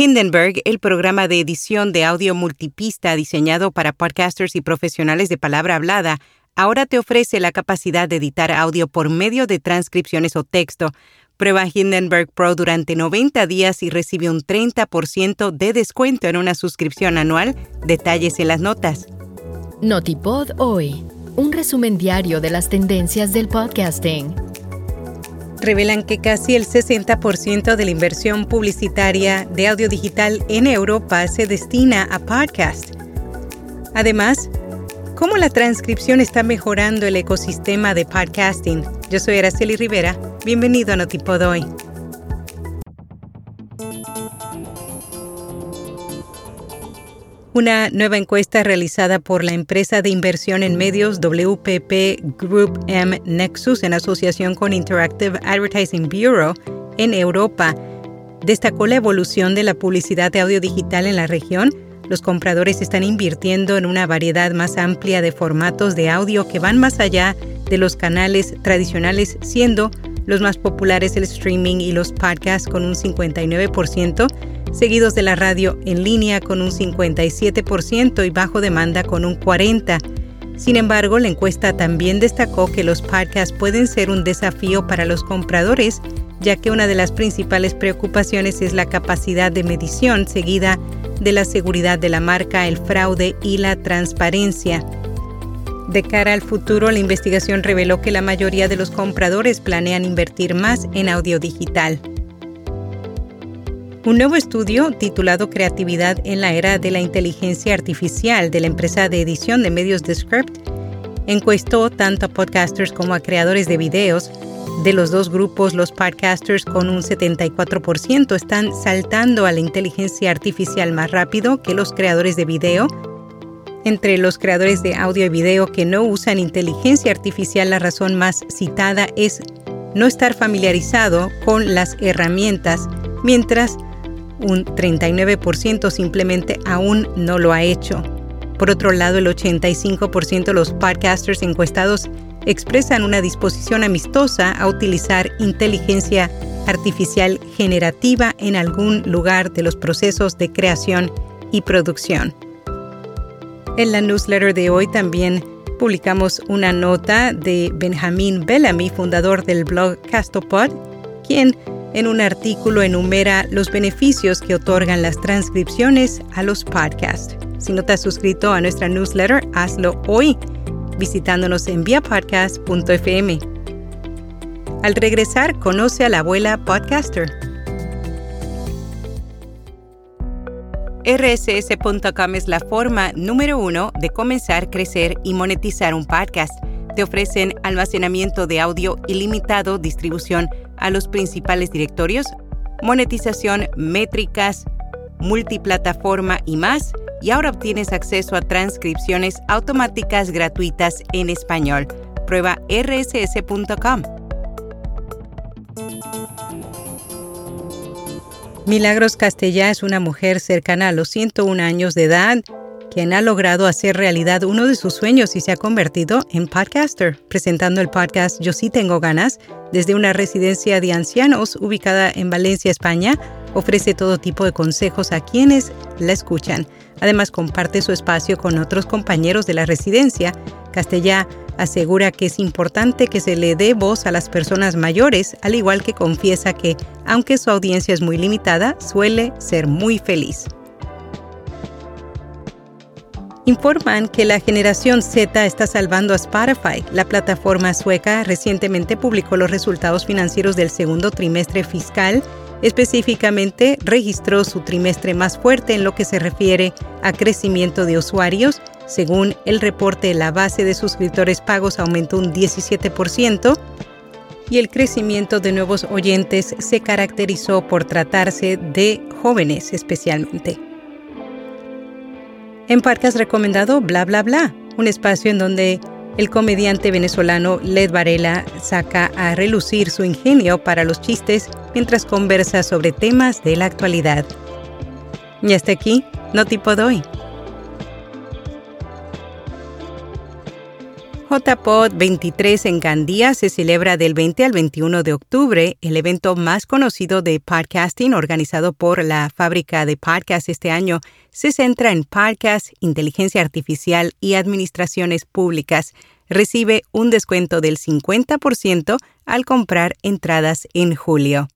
Hindenburg, el programa de edición de audio multipista diseñado para podcasters y profesionales de palabra hablada, ahora te ofrece la capacidad de editar audio por medio de transcripciones o texto. Prueba Hindenburg Pro durante 90 días y recibe un 30% de descuento en una suscripción anual. Detalles en las notas. Notipod hoy, un resumen diario de las tendencias del podcasting. Revelan que casi el 60% de la inversión publicitaria de audio digital en Europa se destina a podcast. Además, cómo la transcripción está mejorando el ecosistema de podcasting. Yo soy Araceli Rivera. Bienvenido a Notipod hoy. Una nueva encuesta realizada por la empresa de inversión en medios WPP Group M Nexus en asociación con Interactive Advertising Bureau en Europa. Destacó la evolución de la publicidad de audio digital en la región. Los compradores están invirtiendo en una variedad más amplia de formatos de audio que van más allá de los canales tradicionales, siendo los más populares el streaming y los podcasts con un 59%, seguidos de la radio en línea con un 57% y bajo demanda con un 40%. Sin embargo, la encuesta también destacó que los podcasts pueden ser un desafío para los compradores, ya que una de las principales preocupaciones es la capacidad de medición seguida de la seguridad de la marca, el fraude y la transparencia. De cara al futuro, la investigación reveló que la mayoría de los compradores planean invertir más en audio digital. Un nuevo estudio titulado Creatividad en la era de la inteligencia artificial de la empresa de edición de medios Descript encuestó tanto a podcasters como a creadores de videos de los dos grupos, los podcasters con un 74% están saltando a la inteligencia artificial más rápido que los creadores de video. Entre los creadores de audio y video que no usan inteligencia artificial, la razón más citada es no estar familiarizado con las herramientas, mientras un 39% simplemente aún no lo ha hecho. Por otro lado, el 85% de los podcasters encuestados expresan una disposición amistosa a utilizar inteligencia artificial generativa en algún lugar de los procesos de creación y producción. En la newsletter de hoy también publicamos una nota de Benjamin Bellamy, fundador del blog Castopod, quien en un artículo enumera los beneficios que otorgan las transcripciones a los podcasts. Si no te has suscrito a nuestra newsletter, hazlo hoy visitándonos en viapodcast.fm. Al regresar, conoce a la abuela podcaster. RSS.com es la forma número uno de comenzar, crecer y monetizar un podcast. Te ofrecen almacenamiento de audio ilimitado, distribución a los principales directorios, monetización, métricas, multiplataforma y más y ahora obtienes acceso a transcripciones automáticas gratuitas en español. Prueba rss.com. Milagros Castellá es una mujer cercana a los 101 años de edad quien ha logrado hacer realidad uno de sus sueños y se ha convertido en podcaster, presentando el podcast Yo sí tengo ganas desde una residencia de ancianos ubicada en Valencia, España. Ofrece todo tipo de consejos a quienes la escuchan. Además, comparte su espacio con otros compañeros de la residencia. Castellá asegura que es importante que se le dé voz a las personas mayores, al igual que confiesa que, aunque su audiencia es muy limitada, suele ser muy feliz. Informan que la generación Z está salvando a Spotify. La plataforma sueca recientemente publicó los resultados financieros del segundo trimestre fiscal Específicamente, registró su trimestre más fuerte en lo que se refiere a crecimiento de usuarios. Según el reporte, la base de suscriptores pagos aumentó un 17% y el crecimiento de nuevos oyentes se caracterizó por tratarse de jóvenes especialmente. En Parque recomendado Bla Bla Bla, un espacio en donde el comediante venezolano Led Varela saca a relucir su ingenio para los chistes mientras conversa sobre temas de la actualidad. Y hasta aquí, no tipo doy. JPod 23 en Gandía se celebra del 20 al 21 de octubre, el evento más conocido de podcasting organizado por la fábrica de podcast este año se centra en podcast, inteligencia artificial y administraciones públicas. Recibe un descuento del 50% al comprar entradas en julio.